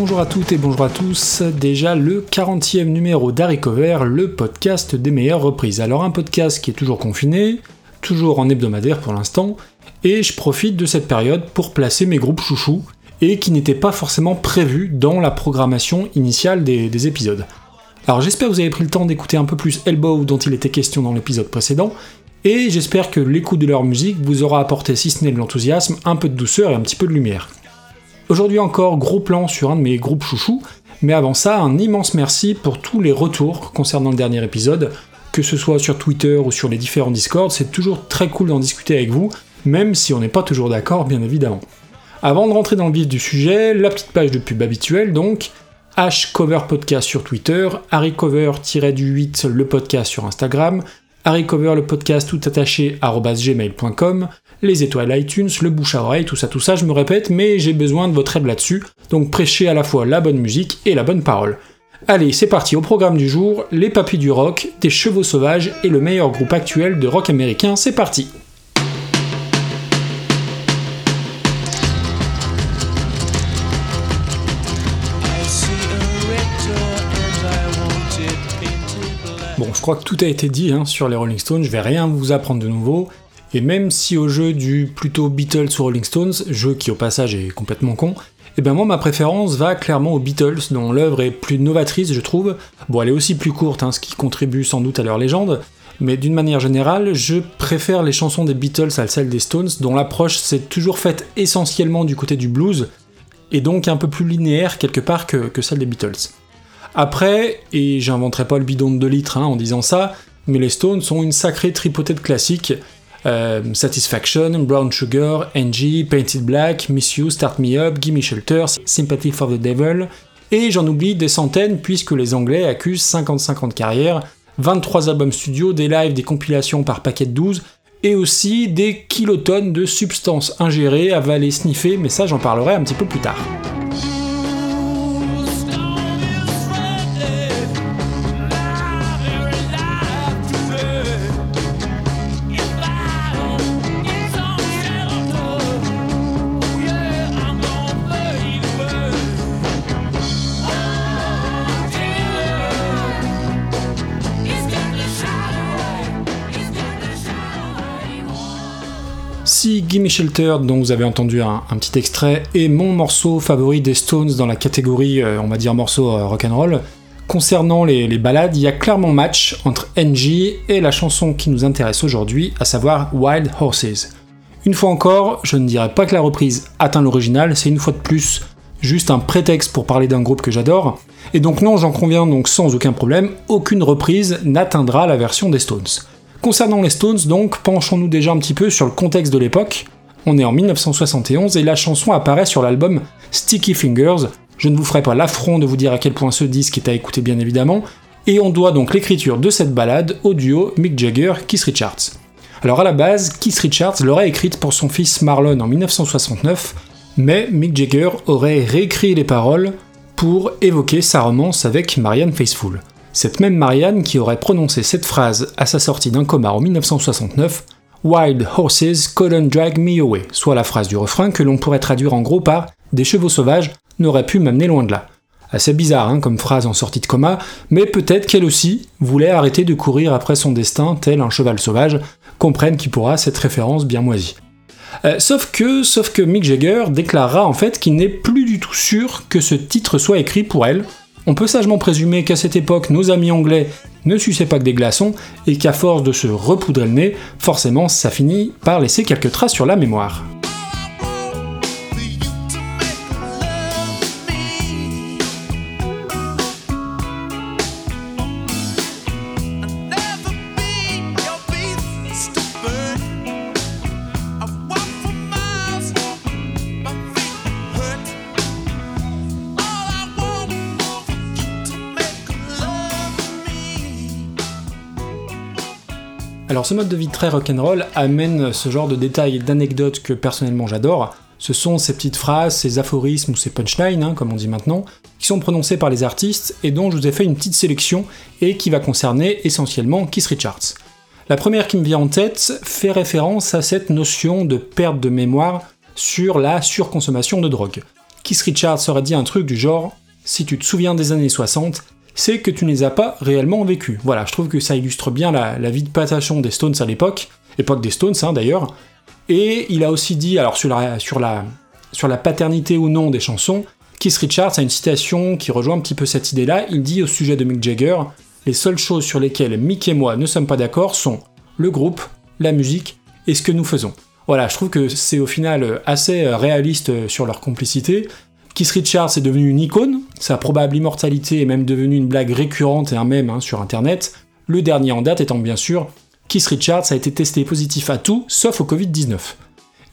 Bonjour à toutes et bonjour à tous, déjà le 40e numéro d'Harry le podcast des meilleures reprises. Alors un podcast qui est toujours confiné, toujours en hebdomadaire pour l'instant, et je profite de cette période pour placer mes groupes chouchous, et qui n'étaient pas forcément prévus dans la programmation initiale des épisodes. Alors j'espère que vous avez pris le temps d'écouter un peu plus Elbow dont il était question dans l'épisode précédent, et j'espère que l'écoute de leur musique vous aura apporté, si ce n'est de l'enthousiasme, un peu de douceur et un petit peu de lumière. Aujourd'hui encore, gros plan sur un de mes groupes chouchous, mais avant ça, un immense merci pour tous les retours concernant le dernier épisode, que ce soit sur Twitter ou sur les différents Discords, c'est toujours très cool d'en discuter avec vous, même si on n'est pas toujours d'accord, bien évidemment. Avant de rentrer dans le vif du sujet, la petite page de pub habituelle donc, Cover Podcast sur Twitter, harrycover-du8 le podcast sur Instagram, harrycover le podcast tout attaché les étoiles iTunes, le bouche à oreille, tout ça, tout ça, je me répète, mais j'ai besoin de votre aide là-dessus, donc prêchez à la fois la bonne musique et la bonne parole. Allez, c'est parti au programme du jour, les papis du rock, des chevaux sauvages et le meilleur groupe actuel de rock américain, c'est parti Bon, je crois que tout a été dit hein, sur les Rolling Stones, je vais rien vous apprendre de nouveau. Et même si au jeu du plutôt Beatles ou Rolling Stones, jeu qui au passage est complètement con, et eh bien moi ma préférence va clairement aux Beatles, dont l'œuvre est plus novatrice je trouve. Bon elle est aussi plus courte, hein, ce qui contribue sans doute à leur légende, mais d'une manière générale, je préfère les chansons des Beatles à celles des Stones, dont l'approche s'est toujours faite essentiellement du côté du blues, et donc un peu plus linéaire quelque part que, celle des Beatles. Après, et j'inventerai pas le bidon de 2 litres hein, en disant ça, mais les Stones sont une sacrée tripotée de classiques, euh, Satisfaction, Brown Sugar, Angie, Painted Black, Miss You, Start Me Up, Gimme Shelter, Sympathy for the Devil, et j'en oublie des centaines puisque les Anglais accusent 55 ans de carrière, 23 albums studio, des lives, des compilations par paquet de 12, et aussi des kilotonnes de substances ingérées, avalées, sniffées, mais ça j'en parlerai un petit peu plus tard. Shelter, dont vous avez entendu un, petit extrait, est mon morceau favori des Stones dans la catégorie, euh, on va dire, morceau euh, rock'n'roll, concernant les, les, ballades, il y a clairement match entre NG et la chanson qui nous intéresse aujourd'hui, à savoir Wild Horses. Une fois encore, je ne dirais pas que la reprise atteint l'original, c'est une fois de plus juste un prétexte pour parler d'un groupe que j'adore, et donc non, j'en conviens donc sans aucun problème, aucune reprise n'atteindra la version des Stones. Concernant les Stones, donc, penchons-nous déjà un petit peu sur le contexte de l'époque. On est en 1971 et la chanson apparaît sur l'album Sticky Fingers. Je ne vous ferai pas l'affront de vous dire à quel point ce disque est à écouter bien évidemment, et on doit donc l'écriture de cette balade au duo Mick Jagger-Keith Richards. Alors à la base, Keith Richards l'aurait écrite pour son fils Marlon en 1969, mais Mick Jagger aurait réécrit les paroles pour évoquer sa romance avec Marianne Faithfull. Cette même Marianne qui aurait prononcé cette phrase à sa sortie d'un coma en 1969 Wild horses couldn't drag me away, soit la phrase du refrain que l'on pourrait traduire en gros par Des chevaux sauvages n'auraient pu m'amener loin de là. Assez bizarre hein, comme phrase en sortie de coma, mais peut-être qu'elle aussi voulait arrêter de courir après son destin tel un cheval sauvage, comprenne qui pourra cette référence bien moisie. Euh, sauf que, sauf que Mick Jagger déclarera en fait qu'il n'est plus du tout sûr que ce titre soit écrit pour elle, on peut sagement présumer qu'à cette époque, nos amis anglais ne suçaient pas que des glaçons, et qu'à force de se repoudrer le nez, forcément ça finit par laisser quelques traces sur la mémoire. Alors ce mode de vie très rock'n'roll amène ce genre de détails d'anecdotes que personnellement j'adore. Ce sont ces petites phrases, ces aphorismes ou ces punchlines, hein, comme on dit maintenant, qui sont prononcés par les artistes et dont je vous ai fait une petite sélection et qui va concerner essentiellement Keith Richards. La première qui me vient en tête fait référence à cette notion de perte de mémoire sur la surconsommation de drogue. Keith Richards aurait dit un truc du genre Si tu te souviens des années 60, c'est que tu ne les as pas réellement vécues. Voilà, je trouve que ça illustre bien la, vie de patation des Stones à l'époque, époque des Stones hein, d'ailleurs. Et il a aussi dit, alors sur la, sur, la, sur la paternité ou non des chansons, Keith Richards a une citation qui rejoint un petit peu cette idée-là. Il dit au sujet de Mick Jagger Les seules choses sur lesquelles Mick et moi ne sommes pas d'accord sont le groupe, la musique et ce que nous faisons. Voilà, je trouve que c'est au final assez réaliste sur leur complicité. Keith Richards est devenu une icône, sa probable immortalité est même devenue une blague récurrente et un mème hein, sur internet. Le dernier en date étant bien sûr, Keith Richards a été testé positif à tout sauf au Covid-19.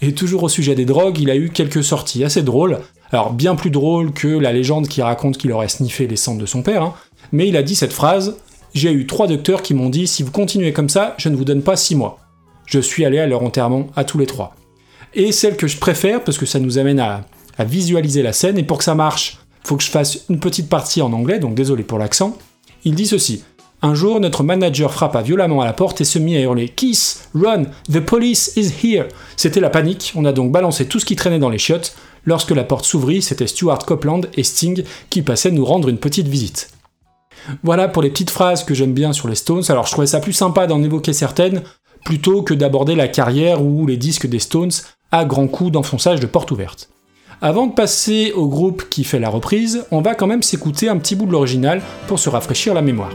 Et toujours au sujet des drogues, il a eu quelques sorties assez drôles, alors bien plus drôles que la légende qui raconte qu'il aurait sniffé les cendres de son père, hein. mais il a dit cette phrase J'ai eu trois docteurs qui m'ont dit si vous continuez comme ça, je ne vous donne pas six mois je suis allé à leur enterrement à tous les trois. Et celle que je préfère, parce que ça nous amène à, visualiser la scène, et pour que ça marche, faut que je fasse une petite partie en anglais, donc désolé pour l'accent, il dit ceci. Un jour, notre manager frappa violemment à la porte et se mit à hurler Kiss, run, the police is here. C'était la panique, on a donc balancé tout ce qui traînait dans les chiottes. Lorsque la porte s'ouvrit, c'était Stuart Copeland et Sting qui passaient nous rendre une petite visite. Voilà pour les petites phrases que j'aime bien sur les Stones. Alors je trouvais ça plus sympa d'en évoquer certaines plutôt que d'aborder la carrière ou les disques des Stones à grands coups d'enfonçage de porte ouverte. Avant de passer au groupe qui fait la reprise, on va quand même s'écouter un petit bout de l'original pour se rafraîchir la mémoire.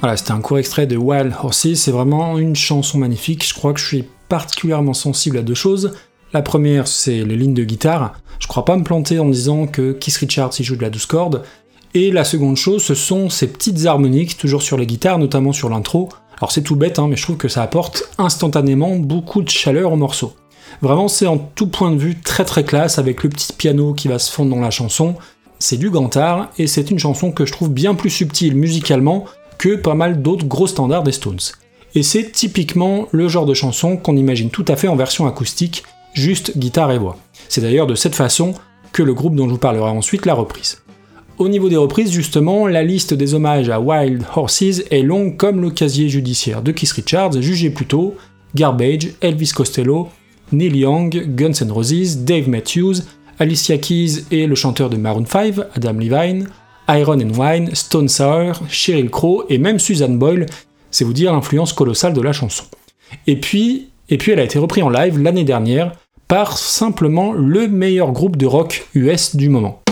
Voilà, c'était un court extrait de Wild Horses, c'est vraiment une chanson magnifique, je crois que je suis particulièrement sensible à deux choses. La première, c'est les lignes de guitare, je crois pas me planter en disant que Keith Richards y joue de la douce corde, et la seconde chose, ce sont ces petites harmoniques, toujours sur les guitares, notamment sur l'intro. Alors c'est tout bête, hein, mais je trouve que ça apporte instantanément beaucoup de chaleur au morceau. Vraiment, c'est en tout point de vue très très classe, avec le petit piano qui va se fondre dans la chanson. C'est du gantard, et c'est une chanson que je trouve bien plus subtile musicalement que pas mal d'autres gros standards des Stones. Et c'est typiquement le genre de chanson qu'on imagine tout à fait en version acoustique, juste guitare et voix. C'est d'ailleurs de cette façon que le groupe dont je vous parlerai ensuite l'a reprise. Au niveau des reprises, justement, la liste des hommages à Wild Horses est longue comme le casier judiciaire de Keith Richards, jugé plutôt Garbage, Elvis Costello, Neil Young, Guns N' Roses, Dave Matthews, Alicia Keys et le chanteur de Maroon 5, Adam Levine, Iron and Wine, Stone Sour, Sheryl Crow et même Susan Boyle, c'est vous dire l'influence colossale de la chanson. Et puis elle a été reprise en live l'année dernière par simplement le meilleur groupe de rock US du moment.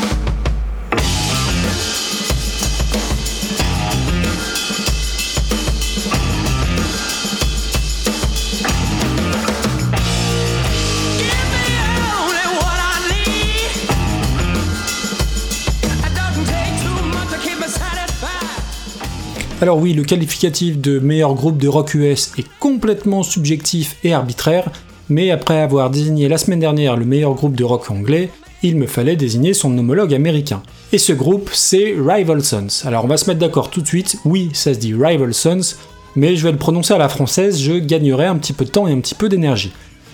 Alors oui, le qualificatif de meilleur groupe de rock US est complètement subjectif et arbitraire, mais après avoir désigné la semaine dernière le meilleur groupe de rock anglais, il me fallait désigner son homologue américain. Et ce groupe, c'est Rival Sons. Alors on va se mettre d'accord tout de suite, oui, ça se dit Rival Sons, mais je vais le prononcer à la française, je gagnerai un petit peu de temps et un petit peu d'énergie.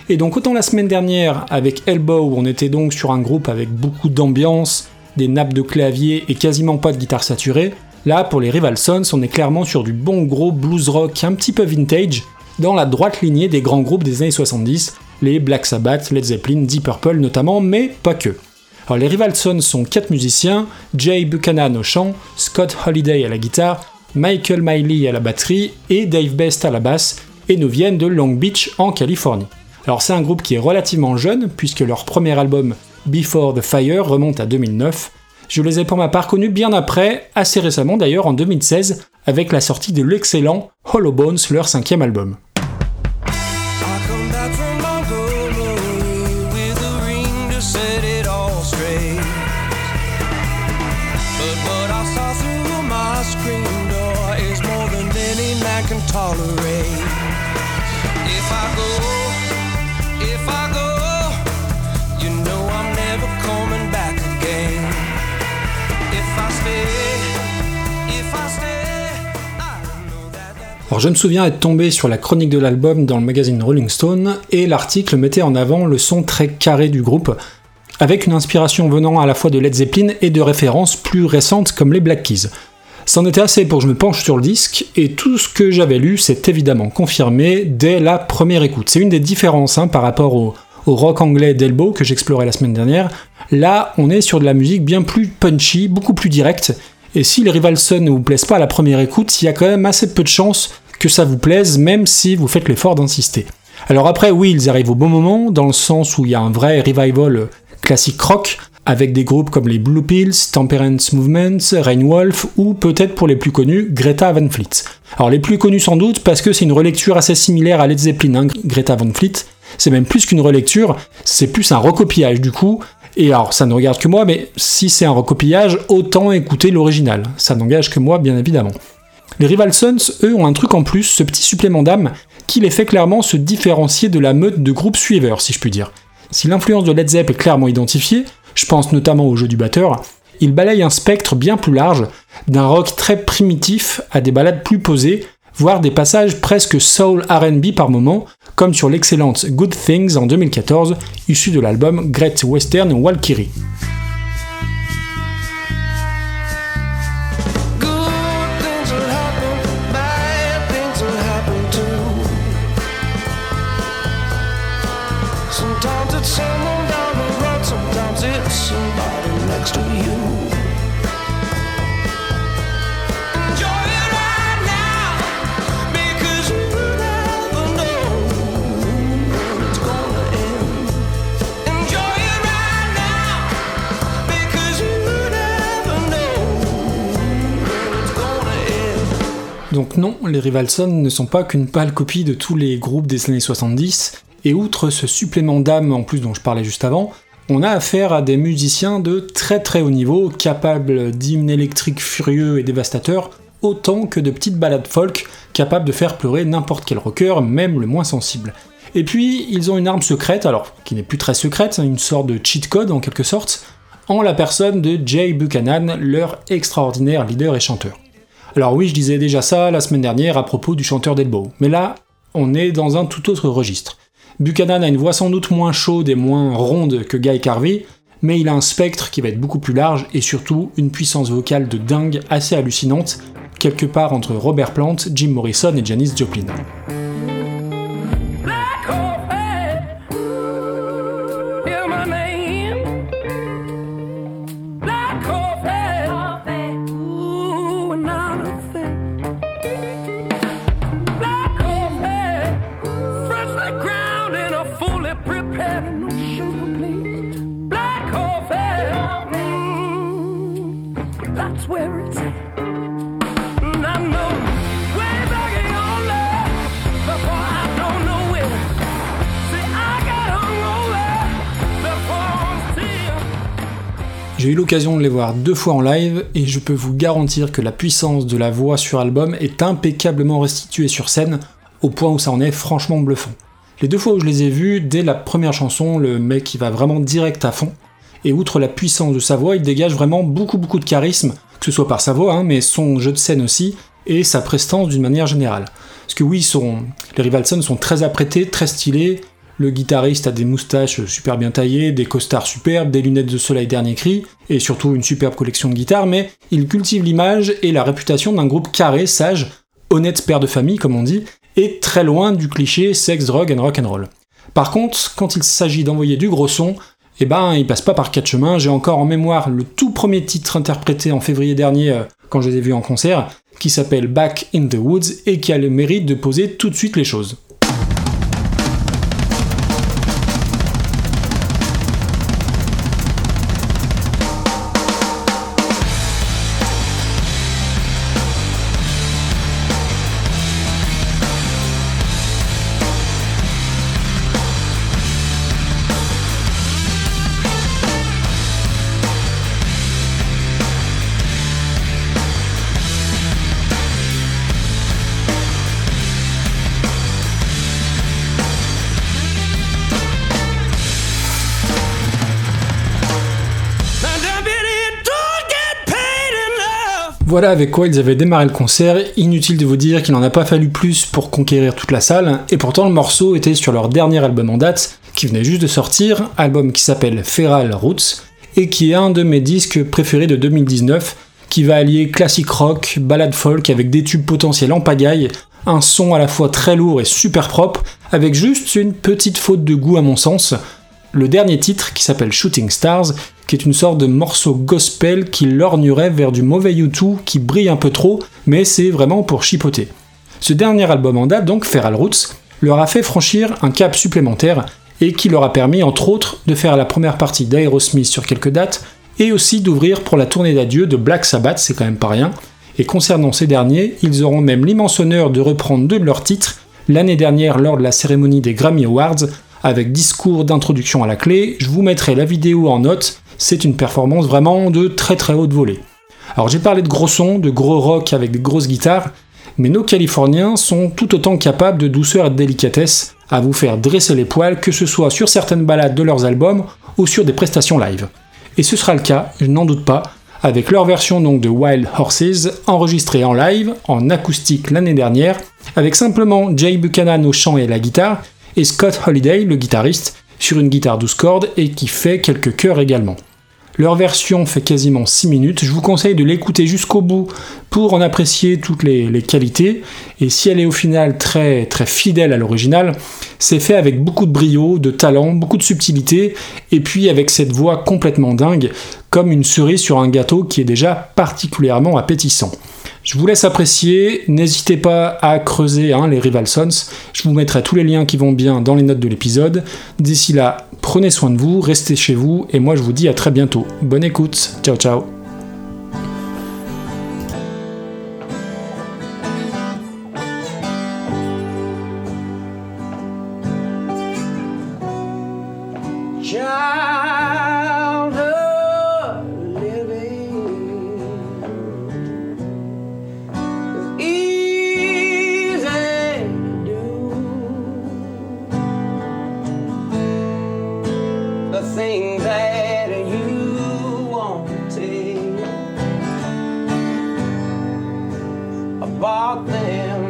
Et donc autant la semaine dernière avec Elbow, on était donc sur un groupe avec beaucoup d'ambiance, des nappes de clavier et quasiment pas de guitare saturée, là pour les Rival Sons on est clairement sur du bon gros blues rock un petit peu vintage, dans la droite lignée des grands groupes des années 70, les Black Sabbath, Led Zeppelin, Deep Purple notamment, mais pas que. Alors les Rival Sons sont quatre musiciens, Jay Buchanan au chant, Scott Holiday à la guitare, Michael Miley à la batterie et Dave Best à la basse, et nous viennent de Long Beach en Californie. Alors c'est un groupe qui est relativement jeune, puisque leur premier album Before the Fire remonte à 2009. Je les ai pour ma part connus bien après, assez récemment d'ailleurs en 2016, avec la sortie de l'excellent Hollow Bones, leur cinquième album. Alors je me souviens être tombé sur la chronique de l'album dans le magazine Rolling Stone et l'article mettait en avant le son très carré du groupe, avec une inspiration venant à la fois de Led Zeppelin et de références plus récentes comme les Black Keys. C'en était assez pour que je me penche sur le disque, et tout ce que j'avais lu s'est évidemment confirmé dès la première écoute. C'est une des différences hein, par rapport au, au rock anglais d'Elbow que j'explorais la semaine dernière. Là, on est sur de la musique bien plus punchy, beaucoup plus directe, et si les Rival Sons ne vous plaisent pas à la première écoute, il y a quand même assez peu de chances que ça vous plaise, même si vous faites l'effort d'insister. Alors après, oui, ils arrivent au bon moment, dans le sens où il y a un vrai revival classique rock, avec des groupes comme les Blue Pills, Temperance Movements, Rain Wolf, ou peut-être pour les plus connus, Greta Van Fleet. Alors les plus connus sans doute parce que c'est une relecture assez similaire à Led Zeppelin, hein, Greta Van Fleet. C'est même plus qu'une relecture, c'est plus un recopiage du coup. Et alors ça ne regarde que moi, mais si c'est un recopiage, autant écouter l'original. Ça n'engage que moi, bien évidemment. Les Rival Sons, eux, ont un truc en plus, ce petit supplément d'âme, qui les fait clairement se différencier de la meute de groupes suiveurs, si je puis dire. Si l'influence de Led Zepp est clairement identifiée, je pense notamment au jeu du batteur, il balaye un spectre bien plus large, d'un rock très primitif à des ballades plus posées, voire des passages presque soul RB par moment, comme sur l'excellente Good Things en 2014, issue de l'album Great Western Walkyrie. Non, les Rivalson ne sont pas qu'une pâle copie de tous les groupes des années 70, et outre ce supplément d'âme en plus dont je parlais juste avant, on a affaire à des musiciens de très très haut niveau, capables d'hymnes électriques furieux et dévastateurs, autant que de petites ballades folk capables de faire pleurer n'importe quel rocker, même le moins sensible. Et puis, ils ont une arme secrète, alors qui n'est plus très secrète, une sorte de cheat code en quelque sorte, en la personne de Jay Buchanan, leur extraordinaire leader et chanteur. Alors oui, je disais déjà ça la semaine dernière à propos du chanteur d'Elbow, mais là, on est dans un tout autre registre. Buchanan a une voix sans doute moins chaude et moins ronde que Guy Carvey, mais il a un spectre qui va être beaucoup plus large et surtout une puissance vocale de dingue assez hallucinante, quelque part entre Robert Plant, Jim Morrison et Janis Joplin. J'ai eu l'occasion de les voir deux fois en live et je peux vous garantir que la puissance de la voix sur album est impeccablement restituée sur scène au point où ça en est franchement bluffant. Les deux fois où je les ai vus, dès la première chanson, le mec il va vraiment direct à fond. Et outre la puissance de sa voix, il dégage vraiment beaucoup beaucoup de charisme, que ce soit par sa voix, hein, mais son jeu de scène aussi, et sa prestance d'une manière générale. Parce que oui, les Rivalson sont très apprêtés, très stylés. Le guitariste a des moustaches super bien taillées, des costards superbes, des lunettes de soleil dernier cri, et surtout une superbe collection de guitares, mais il cultive l'image et la réputation d'un groupe carré, sage, honnête père de famille, comme on dit, et très loin du cliché sex, drug and rock and roll. Par contre, quand il s'agit d'envoyer du gros son, eh ben, il passe pas par quatre chemins. J'ai encore en mémoire le tout premier titre interprété en février dernier, euh, quand je les ai vus en concert, qui s'appelle Back in the Woods et qui a le mérite de poser tout de suite les choses. Voilà avec quoi ils avaient démarré le concert, inutile de vous dire qu'il n'en a pas fallu plus pour conquérir toute la salle, et pourtant le morceau était sur leur dernier album en date, qui venait juste de sortir, album qui s'appelle Feral Roots, et qui est un de mes disques préférés de 2019, qui va allier classique rock, ballade folk avec des tubes potentiels en pagaille, un son à la fois très lourd et super propre, avec juste une petite faute de goût à mon sens, le dernier titre qui s'appelle Shooting Stars, qui est une sorte de morceau gospel qui lorgnerait vers du mauvais YouTube qui brille un peu trop, mais c'est vraiment pour chipoter. Ce dernier album en date, donc Feral Roots, leur a fait franchir un cap supplémentaire et qui leur a permis entre autres de faire la première partie d'Aerosmith sur quelques dates et aussi d'ouvrir pour la tournée d'adieu de Black Sabbath, c'est quand même pas rien. Et concernant ces derniers, ils auront même l'immense honneur de reprendre deux de leurs titres l'année dernière lors de la cérémonie des Grammy Awards avec discours d'introduction à la clé. Je vous mettrai la vidéo en note, c'est une performance vraiment de très très haute volée. Alors j'ai parlé de gros sons, de gros rock avec des grosses guitares, mais nos Californiens sont tout autant capables de douceur et de délicatesse à vous faire dresser les poils, que ce soit sur certaines balades de leurs albums ou sur des prestations live. Et ce sera le cas, je n'en doute pas, avec leur version donc de Wild Horses enregistrée en live, en acoustique l'année dernière, avec simplement Jay Buchanan au chant et à la guitare, et Scott Holiday, le guitariste, sur une guitare 12 cordes et qui fait quelques chœurs également. Leur version fait quasiment 6 minutes, je vous conseille de l'écouter jusqu'au bout pour en apprécier toutes les, qualités, et si elle est au final très, très fidèle à l'original, c'est fait avec beaucoup de brio, de talent, beaucoup de subtilité, et puis avec cette voix complètement dingue, comme une cerise sur un gâteau qui est déjà particulièrement appétissant. Je vous laisse apprécier, n'hésitez pas à creuser hein, les Rival Sons, je vous mettrai tous les liens qui vont bien dans les notes de l'épisode. D'ici là, prenez soin de vous, restez chez vous, et moi je vous dis à très bientôt. Bonne écoute, ciao ciao about them.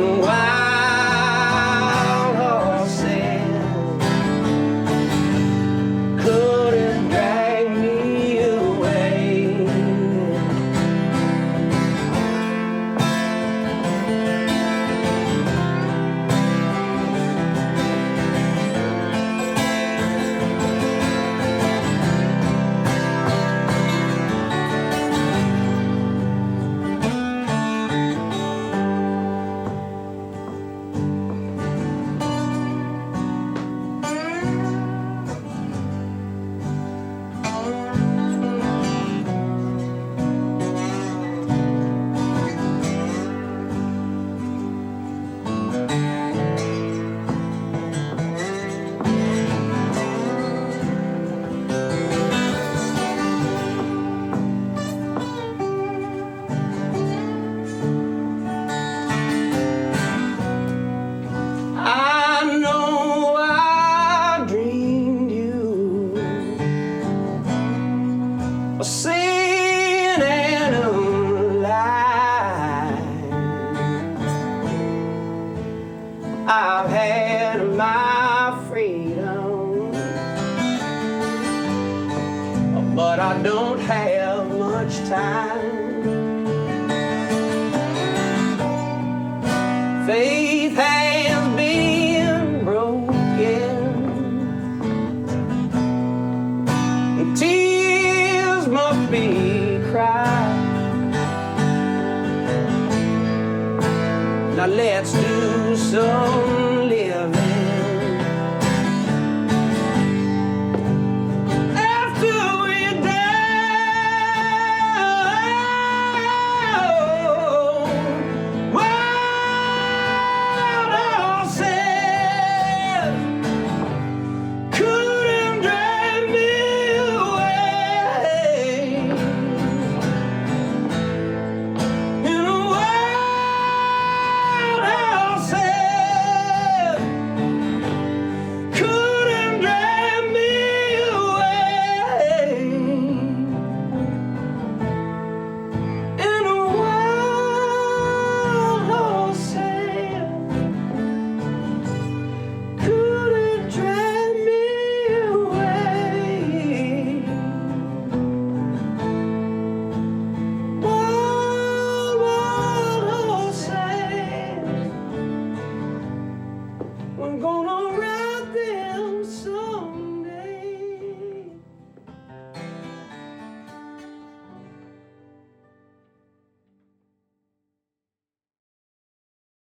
and faith has been broken. Tears must be cried. Now let's do some.